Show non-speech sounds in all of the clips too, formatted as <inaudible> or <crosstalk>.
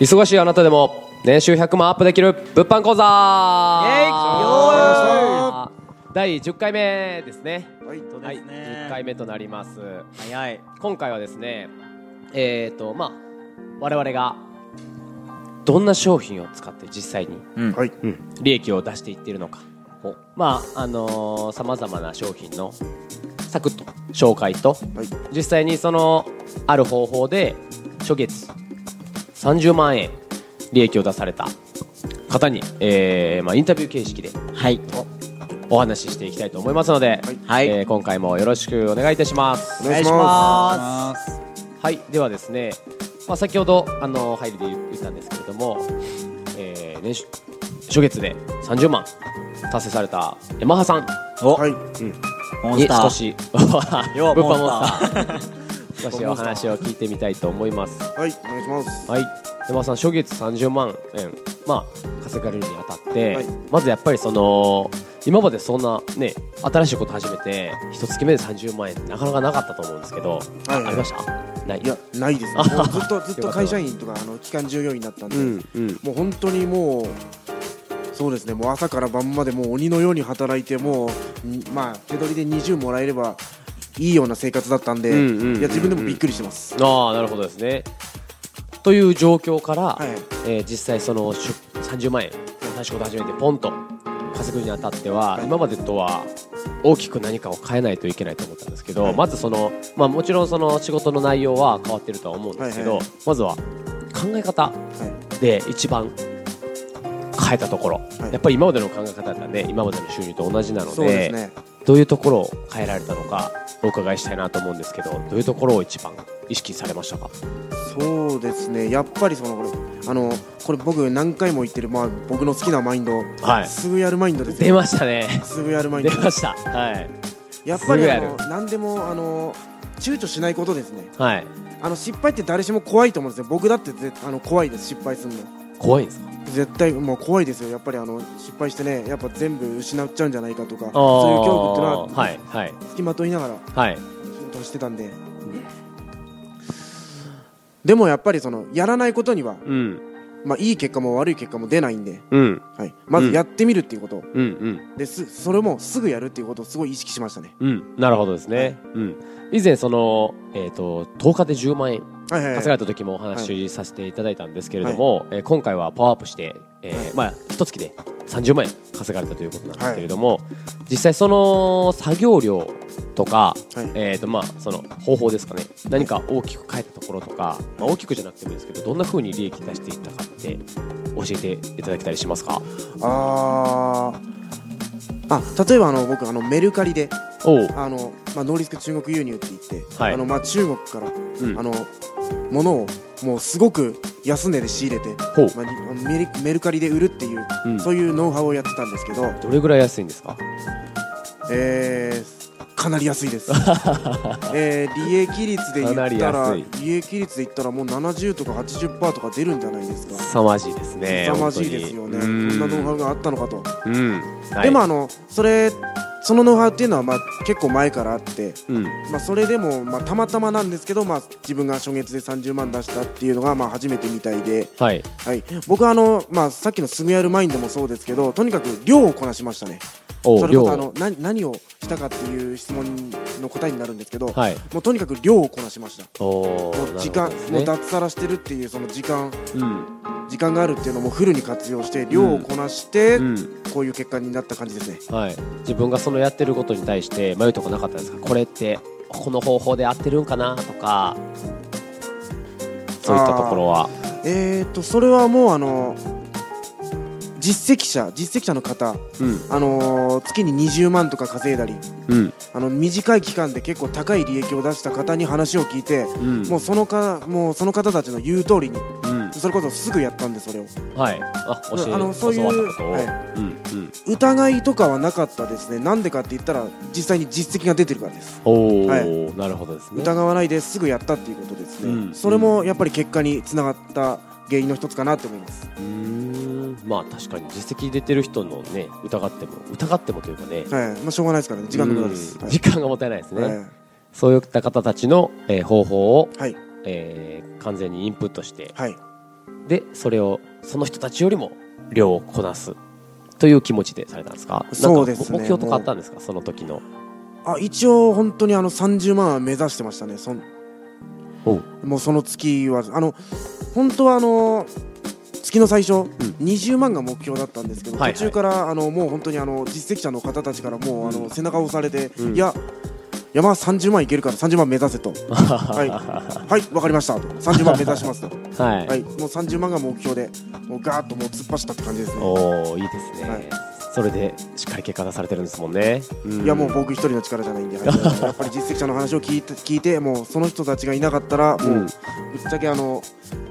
忙しいあなたでも年収100万アップできる物販講座。第10回目ですね。はいはい、10回目となります。早い。今回はですねえっ、ー、とまあ我々がどんな商品を使って実際に、利益を出していっているのか。まああのさまざまな商品のサクッと紹介とはい。実際にそのある方法で初月30万円利益を出された方に、えーまあ、インタビュー形式ではい。お話ししていきたいと思いますので、はい。えー今回もよろしくお願いいたします。お願いしまます。はい。ではですね、まあ、先ほどあの入りで言ったんですけれども、えー年収初月で30万達成された山葉さん。はい。にモンスター。少し <laughs> 物販モンスター少しお話を聞いてみたいと思います。はいお願いします。はい。山葉さん初月30万円。まあ稼がれるにあたって、はい。まずやっぱりその今までそんなね新しいこと始めて一月目で30万円なかなかなかったと思うんですけど、はい。はいありました？ない。いやないですね。<laughs> ずっと <laughs> ずっと会社員とかあの期間従業員だったんで、うんうん。もう本当にもうそうですね。もう朝から晩までもう鬼のように働いてもうんまあ手取りで20もらえればいいような生活だったんで、うんうんうんうん。いや自分でもびっくりしてます、ああなるほどですね。という状況から、はい。えー実際そのしゅ30万円新しいこと始めてポンと稼ぐにあたっては、はい。今までとは大きく何かを変えないといけないと思ったんですけど、はい。まずその、まあ、もちろんその仕事の内容は変わってるとは思うんですけど、はいはい。まずは考え方はい。で一番変えたところ、はい。やっぱり今までの考え方だったらね今までの収入と同じなのですね。どういうところを変えられたのかお伺いしたいなと思うんですけどどういうところを一番意識されましたか？そうですね。やっぱりそのあのこれ僕何回も言ってる、まあ、僕の好きなマインド、はい。すぐやるマインドですよ。出ましたね。すぐやるマインド。出ました。はい。やっぱりあの何でもあの躊躇しないことですね。はい。あの失敗って誰しも怖いと思うんですよ。僕だってぜあの怖いです失敗するの怖いんですか？絶対もう怖いですよ。やっぱりあの失敗してねやっぱ全部失っちゃうんじゃないかとかそういう恐怖っていうのははいはい。付きまといながらはい。仕事をしてたんで、でもやっぱりそのやらないことには、うん。まあ、いい結果も悪い結果も出ないんで、うん。はい、まずやってみるっていうこと、うんうん。ですそれもすぐやるっていうことをすごい意識しましたね。うん。なるほどですね、うん以前そのえっ、と10日で10万円はいはい、稼がれた時もお話しさせていただいたんですけれども、えー今回はパワーアップして、えーはい。まあ一月で30万円稼がれたということなんですけれども、実際その作業量とか、はい。えーとまあその方法ですかね。何か大きく変えたところとか、まあ、大きくじゃなくてもいいですけどどんな風に利益出していったかって教えていただけたりしますか？あーあ例えばあの僕あのメルカリであの、まあ、ノーリスク中国輸入って言って、はい。あのまあ、中国から、うん。あの物をもうすごく安値で仕入れて、ほう。まあメル、メルカリで売るっていう、うん。そういうノウハウをやってたんですけど、どれぐらい安いんですか？えーかなり安いです、<laughs> えー利益率で言ったら利益率で言ったらもう70とか80%とか出るんじゃないですか。凄まじいですね凄まじいですよね。こんなノウハウがあったのかと、うん、はい。でもあのそれそのノウハウっていうのはまあ結構前からあってうん。まあ、それでも、まあ、たまたまなんですけど、まあ、自分が初月で30万出したっていうのが、まあ、初めてみたいで、はい。はい、僕はあの、まあ、さっきのすぐやるマインドもそうですけどとにかく量をこなしましたね。おそれこそ量あの何何をしたかっていう質問の答えになるんですけど、はい。もうとにかく量をこなしました。もう時間、ね。もう脱サラしてるっていうその時間。うん時間があるっていうのもフルに活用して量をこなして、うん。こういう結果になった感じですね。はい、自分がそのやってることに対して迷うとこなかったですか？これってこの方法で合ってるんかなとかそういったところは。えー、とそれはもうあの実績者実績者の方うん。あのー月に20万とか稼いだりうん。あの短い期間で結構高い利益を出した方に話を聞いて、うん。もうそのかもうその方たちの言う通りにうんそれこそすぐやったんでそれを。はい。あ教えあのそういう教わったこと？を、はいうんうん。疑いとかはなかったですね。なんでかって言ったら実際に実績が出てるからです。おお、はなるほどですね。疑わないですぐやったっていうことですね、うんそれもやっぱり結果につながった原因の一つかなと思います。うーん。まあ確かに実績出てる人のね疑っても疑ってもというかね。はい。まあしょうがないですからね。時間の無駄です。はい。うん時間がもったいないですね、はい。そういった方たちの、えー方法を、はい。えー完全にインプットしてはいでそれをその人たちよりも量をこなす。という気持ちでされたんですか？そうですね。目標とかあったんですか？その時の。あ一応本当にあの30万は目指してましたね。そもうその月はあの本当はあの月の最初、20万が目標だったんですけど、はいはい。途中からあのもう本当にあの実績者の方たちからもうあの背中を押されて、うん。いや山は30万いけるから30万目指せと。<laughs> はい。はいわかりましたと。30万目指しますと。<laughs> はい、はい。もう30万が目標でもうガーッともう突っ走ったって感じですね。おおいいですね、はい。それでしっかり結果出されてるんですもんね、ん。いやもう僕一人の力じゃないんで、は <laughs> いやっぱり実績者の話を聞いて聞いてもうその人たちがいなかったらもう、うん。ぶっちゃけあの人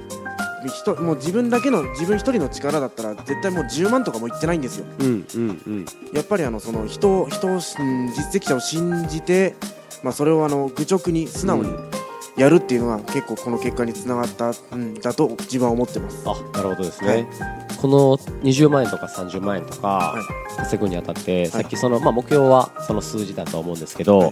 もう自分だけの自分一人の力だったら絶対もう10万とかもいってないんですよ。うんうんうん。やっぱりあのその人を人を、うん実績者を信じて、まあ、それをあの愚直に素直にうん。やるっていうのが結構この結果につながった、うん、だと自分は思ってます。あなるほどですね、はい。この20万円とか30万円とかはい。稼ぐにあたって、さっきその、まあ、目標はその数字だと思うんですけど、はい。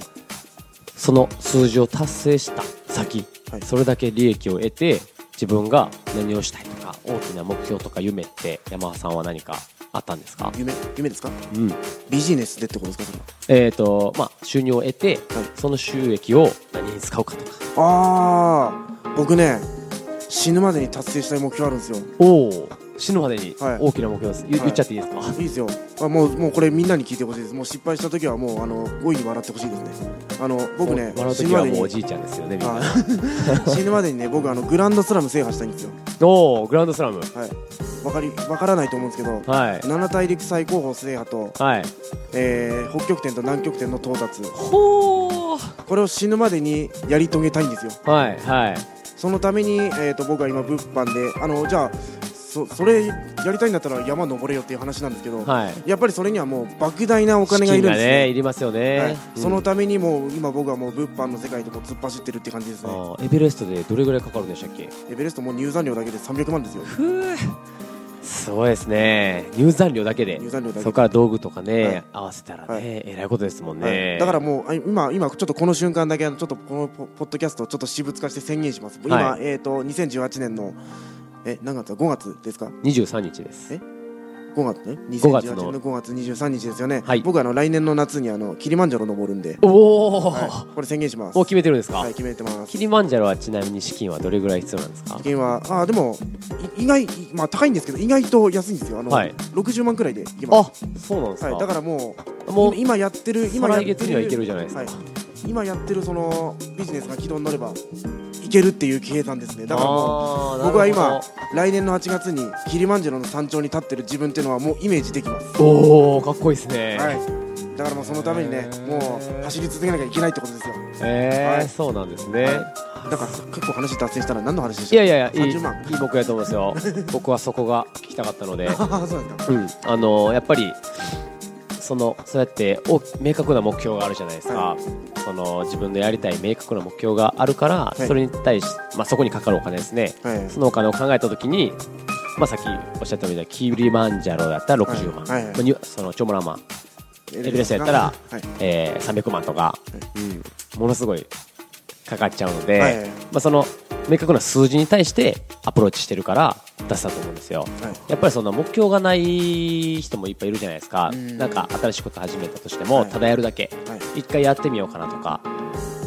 その数字を達成した先、はい。それだけ利益を得て自分が何をしたいとか大きな目標とか夢って山田さんは何かあったんですか、夢夢ですか？うん。ビジネスでってことですか？それはえーとまあ、収入を得て、はい。その収益を何に使うかとか。ああ僕ね死ぬまでに達成したい目標あるんですよ。おお死ぬまでにはい。大きな目標です、言はい。言っちゃっていいですか、いいですよ。あもうもうこれみんなに聞いてほしいです。もう失敗した時はもうあの5位に笑ってほしいですね。あの僕ね死ぬまでに。もうおじいちゃんですよねみんな。あ <laughs> 死ぬまでにね僕あのグランドスラム制覇したいんですよ。おおグランドスラム。はい。わかりわからないと思うんですけどはい。七大陸最高峰制覇と、はい。えー北極点と南極点の到達。ほこれを死ぬまでにやり遂げたいんですよ。ーはいはい。そのために、えー、と僕は今物販であのじゃあそそれやりたいんだったら山登れよっていう話なんですけど、はい。やっぱりそれにはもう莫大なお金がいるんですね。いねりますよね、はい。うん。そのためにもう今僕はもう物販の世界でも突っ走ってるって感じですね。エベレストでどれぐらいかかるんでしたっけ？エベレストもう入山料だけで300万ですよ。すごいですね。入山料だけで。入山料だけで。そこから道具とかね、はい。合わせたらね、はい。えらいことですもんはい。ね、だからもうあ今今ちょっとこの瞬間だけちょっとこのポポッドキャストをちょっと私物化して宣言します。今、はい。えっ、と2018年のえ何月？だ5月ですか？23日です。え？5月ね？5月2018の年の5月23日ですよね、はい。僕あの来年の夏にあのキリマンジャロ登るんで、おお、はい、これ宣言します。もう決めてるんですか、はい決めてます。キリマンジャロはちなみに資金はどれぐらい必要なんですか？資金はあでもい意外まあ高いんですけど意外と安いんですよ。あの、はい。60万くらいでいけます。あそうなんですか、はい、だからもうもう今やってる今再来やってる月にはいけるじゃないですか、はい、今やってるそのビジネスが軌道に乗ればいけるっていう計算ですね。だからもう僕は今来年の8月にキリマンジャロの山頂に立ってる自分っていうのはもうイメージできます、おおかっこいいですね、はい、だからもうそのためにねもう走り続けなきゃいけないってことですよ。えーはい。そうなんですね、だから結構話脱線したら何の話でしたいやいやいやいい30万。いい僕やと思いますよ。僕はそこが聞きたかったので。<laughs> ああそうなんですか。うん、あのやっぱりそのそうやってお明確な目標があるじゃないですか、はその自分のやりたい明確な目標があるから、い。それに対し、まあ、そこにかかるお金ですね。はい。そのお金を考えたときに、まあ、さっきおっしゃったみたいにキリマンジャロだったら60万、はいはい。はいそのチョモラマン、エベレストやったらはい。えー300万とか、うん、ものすごいかかっちゃうので、はい。はいまあ、その明確な数字に対してアプローチしてるから出したと思うんですよ。はい。やっぱりその目標がない人もいっぱいいるじゃないですか、うん。なんか新しいこと始めたとしても、はい。ただやるだけ、はい。一回やってみようかなとか。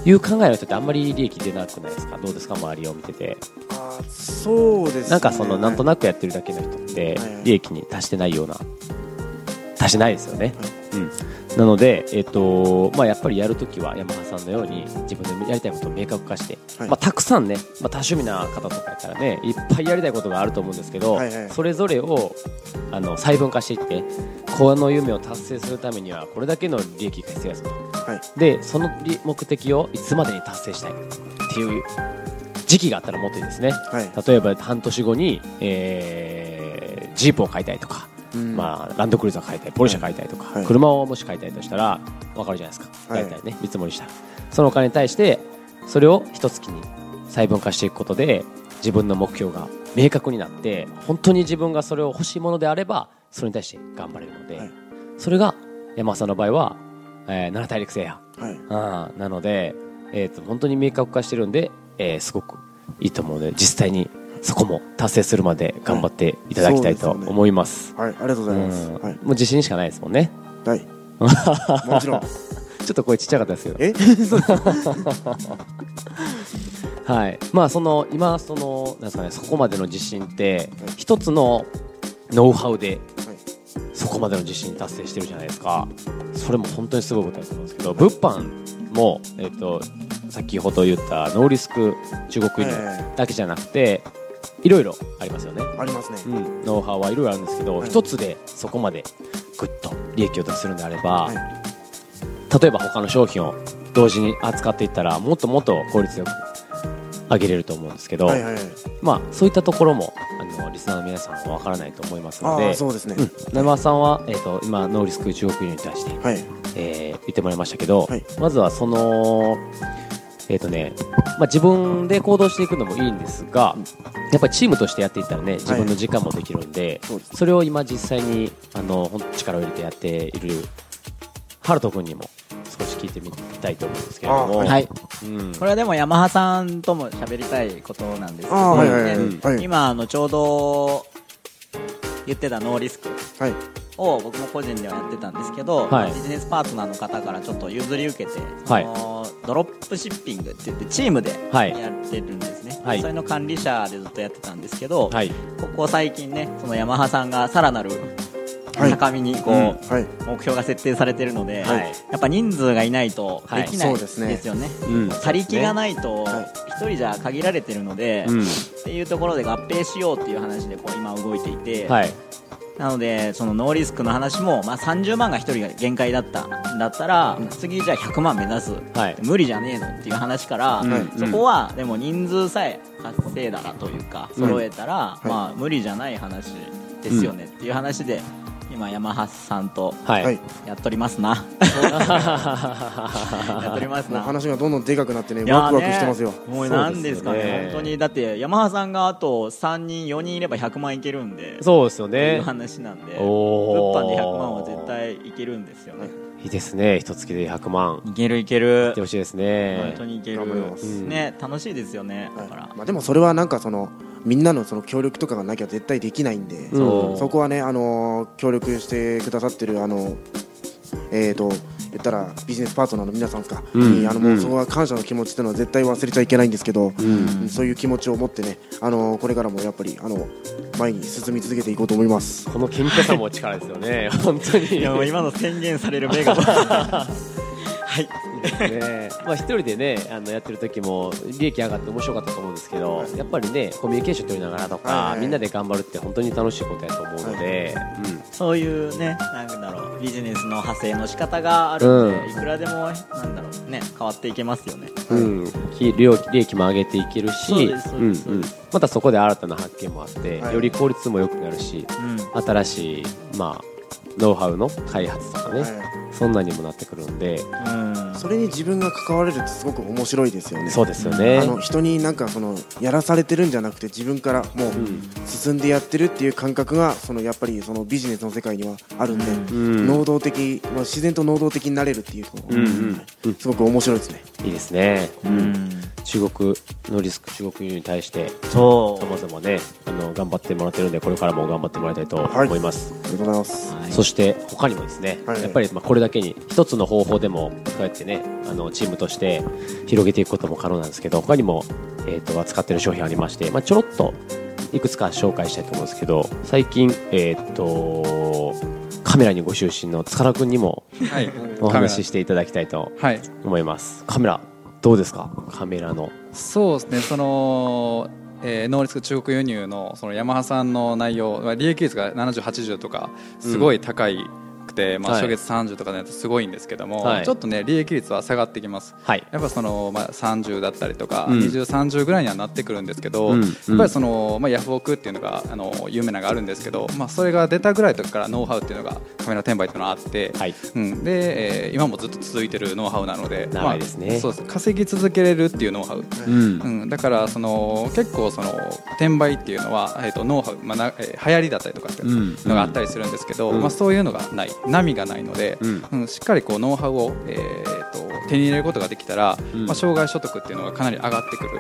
いう考えの人ってあんまり利益出なくないですか、どうですか、周りを見てて、あーそうですね。なんかそのなんとななくやってるだけの人って利益に達してないような、達してないですよね。うんなので、えっとまあ、やっぱりやるときは山田さんのように自分でやりたいことを明確化して、はい。まあ、たくさんね、まあ、多趣味な方とかやったらねいっぱいやりたいことがあると思うんですけど、はいはい。それぞれをあの細分化していってこの夢を達成するためにはこれだけの利益が必要ですと。はい。でその利目的をいつまでに達成したいっていう時期があったらもっといいですね。はい。例えば半年後に、えージープを買いたいとか、うん。まあ、ランドクルーザー買いたいポルシェ買いたいとか、はい。車をもし買いたいとしたら分かるじゃないですか。はい。大体ね、見積もりしたら。そのお金に対してそれを一月に細分化していくことで自分の目標が明確になって本当に自分がそれを欲しいものであればそれに対して頑張れるので、はい。それが山田さんの場合は、えー七大陸制覇。はい。なので、えー、と本当に明確化してるんで、えーすごくいいと思うので実際にそこも達成するまで頑張っていただきたいとはいそうです。よね思い。ます,、はいありがとうございます。うん。はい。もう自信しかないですもんね。はい。<laughs> もちろん。ちょっと声ちっちゃかったですけど。え？<laughs> はい。まあその今そのなんですかねそこまでの自信って一つのノウハウではい。そこまでの自信達成してるじゃないですか。それも本当にすごいことだと思うんですけど物販も、えっと先ほど言ったノーリスク中国輸入はい。だけじゃなくていろいろありますよね、ありますね。うん、ノウハウはいろいろあるんですけどはい。一、つでそこまでグッと利益を出せるんであれば、はい。例えば他の商品を同時に扱っていったらもっともっと効率よく上げれると思うんですけど、はいはいはい。まあそういったところもあのリスナーの皆さんはわからないと思いますのあであそうですね。うん、生さんは、えー、と今ノーリスク中国輸入に対して、はい。えー言ってもらいましたけど、はい。まずはそのえっ、とね、まあ、自分で行動していくのもいいんですがやっぱりチームとしてやっていったらね自分の時間もできるんで、そうです。それを今実際にあの力を入れてやっているハルト君にも少し聞いてみたいと思うんですけれども、あはい。うん。これはでもヤマハさんとも喋りたいことなんですけど、はいはいはい。ねはい。今あのちょうど言ってたノーリスクはい。を僕も個人ではやってたんですけど、はい。ビジネスパートナーの方からちょっと譲り受けて、はい。そのドロップシッピングって言ってチームではい。やってるんですね、はい。それの管理者でずっとやってたんですけど、はい。ここ最近ねそのヤマハさんがさらなるはい。高みにこう、うん。はい。目標が設定されてるので、はい。やっぱ人数がいないとできないそうですね。ですよね。うん。他力がないとはい。一人じゃ限られてるので、うん。っていうところで合併しようっていう話でこう今動いていて、はいなのでそのノーリスクの話も、まあ、30万が1人が限界だっただったら、次じゃあ100万目指す、はい。無理じゃねえのっていう話から、うん。そこはでも人数さえ稼いだらというかうん。揃えたら、まあ、無理じゃない話ですよねっていう話で今ヤマハさんとはい、はいやっとりますな。<laughs> やっとりますな。話がどんどんでかくなってねワクワクしてますよ。もうなんですかね。ね。本当にだってヤマハさんがあと3人4人いれば100万いけるんでそうですよっていうね話なんで物販で100万は絶対いけるんですよね。いいですね。一月で100万。いけるいける。いってほしいですね。本当にいける。頑張ります。ね楽しいですよね。だはい。からまあ、でもそれはなんかそのみんなのその協力とかがなきゃ絶対できないんで、そこはね、あのー協力してくださってるあのえーと言ったらビジネスパートナーの皆さんですか、うん。にあのもううん。そこは感謝の気持ちっていうのは絶対忘れちゃいけないんですけど、うん。そういう気持ちを持ってね、あのーこれからもやっぱりあの前に進み続けていこうと思います。この謙虚さも力ですよね。本当に。いやもう今の宣言される目が。<laughs> はいね。まあ一人でねあのやってる時も利益上がって面白かったと思うんですけど、やっぱりねコミュニケーション取りながらとか、はいはい。みんなで頑張るって本当に楽しいことやと思うので、そういうねなんだろうビジネスの派生の仕方があるんで、うん。いくらでもなんだろうね変わっていけますよね。うん。利益利益も上げていけるしまたそこで新たな発見もあって、はい。より効率も良くなるしうん。新しい、まあ、ノウハウの開発とかね、はい。そんなにもなってくるんでうんそれに自分が関われるってすごく面白いですよね。そうですよね。あの人になんかそのやらされてるんじゃなくて自分からもううん。進んでやってるっていう感覚がそのやっぱりそのビジネスの世界にはあるんで、うん。能動的、まあ、自然と能動的になれるっていうのが、うんうん。うんすごく面白いですね。いいですね、うん。中国のリスク中国輸入に対してそさまざまねあの頑張ってもらってるんでこれからも頑張ってもらいたいと思います、ありがとうございます。はい。そして他にもですね、はい。やっぱりまあこれだけに一つの方法でもこうやってねあのチームとして広げていくことも可能なんですけど他にも、えー、と扱ってる商品ありまして、まあ、ちょろっといくつか紹介したいと思うんですけど最近、えー、とカメラにご就寝の塚田君にもはい、お話しししていただきたいとはい、思います。カメラどうですか？カメラの。そうですね、その、えー、ノーリスク中国輸入のそのヤマハさんの内容、まあ利益率が70、80とか、すごい高いくて、まあ、はい初月30とかのやつすごいんですけども、はい。ちょっとね、利益率は下がってきます。はい。やっぱその、まあ、30だったりとか、うん。20、30ぐらいにはなってくるんですけど、うん。やっぱりその、まあ、ヤフオクっていうのがあの有名なのがあるんですけど、まあ、それが出たぐらいの時からノウハウっていうのがカメラ転売っていうのがあって、はい。うん、で、えー今もずっと続いてるノウハウなのでね。まあ、そう稼ぎ続けれるっていうノウハウ、うん。うん、だからその結構その転売っていうのは、えー、とノウハウ、まあなえー流行りだったりとかっていううん。のがあったりするんですけど、うん。まあ、そういうのがない波がないので、うん。うんしっかりこうノウハウを、えー、と手に入れることができたら、うん。まあ、障害所得っていうのがかなり上がってくる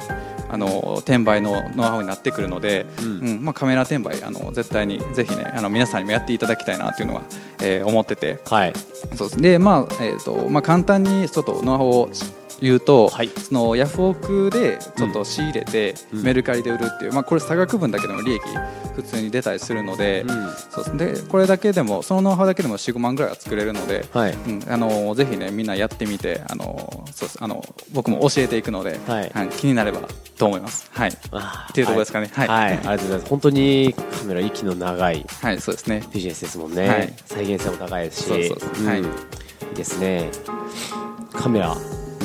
あの転売のノウハウになってくるので、うん。うんまあ、カメラ転売あの絶対にぜひねあの皆さんにもやっていただきたいなっていうのは、えー思ってて。はい。そうです。で、まあえーとまあ、簡単にちょっとノウハウを言うと、はい。そのヤフオクでちょっと仕入れて、うん。メルカリで売るっていう、まあ、これ差額分だけでも利益普通に出たりするので,、うん。そうでこれだけでもそのノウハウだけでも45万ぐらいは作れるので、はい。うん、あのぜひねみんなやってみてあのそうあの僕も教えていくので、はい。気になればと思います。はい、っていうところですかね。はい、はい。はい。ありがとうございます。本当にカメラ息の長い。はい、そうですね。ビジネスですもんね、はい。再現性も高いですし。そうそうそう。はい。ん。いいですね。カメラ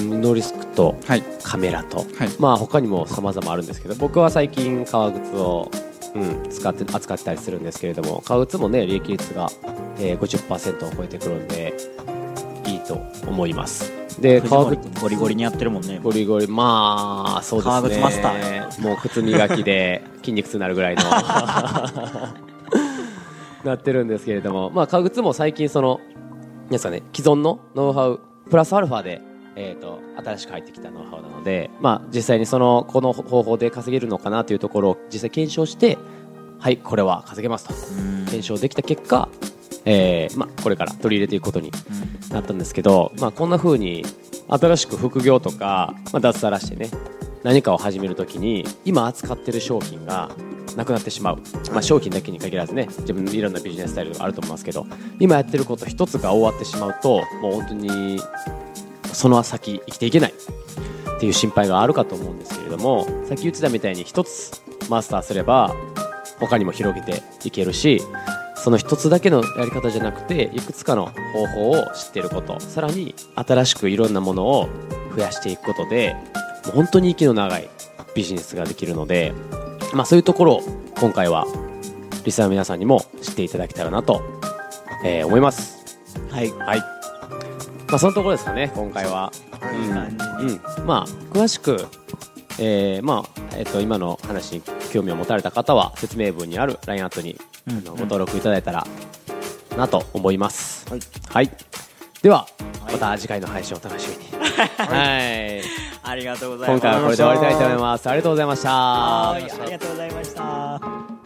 ノーリスクとはい、カメラと、はい。まあ他にも様々あるんですけど僕は最近革靴を、うん、使って扱ってたりするんですけれども革靴もね利益率が、えー、50%を超えてくるんでいいと思います。で藤革靴ゴリゴリにやってるもんね。ゴリゴリ。まあそうですね。革靴マスターもう靴磨きで <laughs> 筋肉痛になるぐらいの。<laughs> なってるんですけれどもまあ革靴も最近そのですかね既存のノウハウプラスアルファでえー、と新しく入ってきたノウハウなので、まあ、実際にそのこの方法で稼げるのかなというところを実際検証してはいこれは稼げますと。うん。検証できた結果、えーまあ、これから取り入れていくことになったんですけど、まあ、こんな風に新しく副業とか、まあ、脱サラしてね何かを始めるときに今扱ってる商品がなくなってしまう、まあ、商品だけに限らずね自分のいろんなビジネススタイルがあると思いますけど今やってること一つが終わってしまうともう本当にその先生きていけない。っていう心配があるかと思うんですけれどもさっき言ってたみたいに一つマスターすれば他にも広げていけるしその一つだけのやり方じゃなくていくつかの方法を知っていることさらに新しくいろんなものを増やしていくことでもう本当に息の長いビジネスができるので、まあ、そういうところを今回はリスナーの皆さんにも知っていただけたらなと、えー思います。はい。はいまあ、そのところですかね今回は。いい。感じにうん、まあ詳しく、えーまあえっと今の話に興味を持たれた方は説明文にある LINE アットに、うん。あのご登録いただいたらなと思います、はい。はい、では、はい。また次回の配信をお楽しみに。はい。ありがとうございます。今回はこれで終わりたいと思います。ありがとうございました。はい。ありがとうございました